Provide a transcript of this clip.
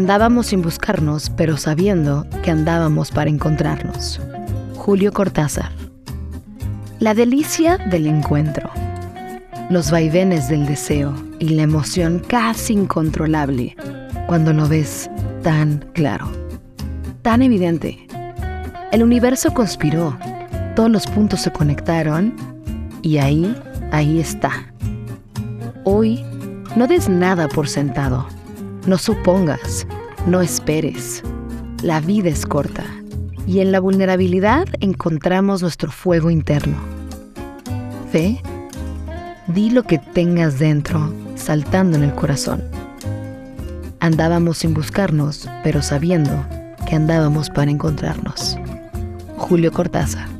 Andábamos sin buscarnos, pero sabiendo que andábamos para encontrarnos. Julio Cortázar. La delicia del encuentro. Los vaivenes del deseo y la emoción casi incontrolable cuando lo ves tan claro, tan evidente. El universo conspiró, todos los puntos se conectaron y ahí, ahí está. Hoy, no des nada por sentado, no supongas, no esperes. La vida es corta y en la vulnerabilidad encontramos nuestro fuego interno. Fe, di lo que tengas dentro, saltando en el corazón. Andábamos sin buscarnos, pero sabiendo que andábamos para encontrarnos. Julio Cortázar.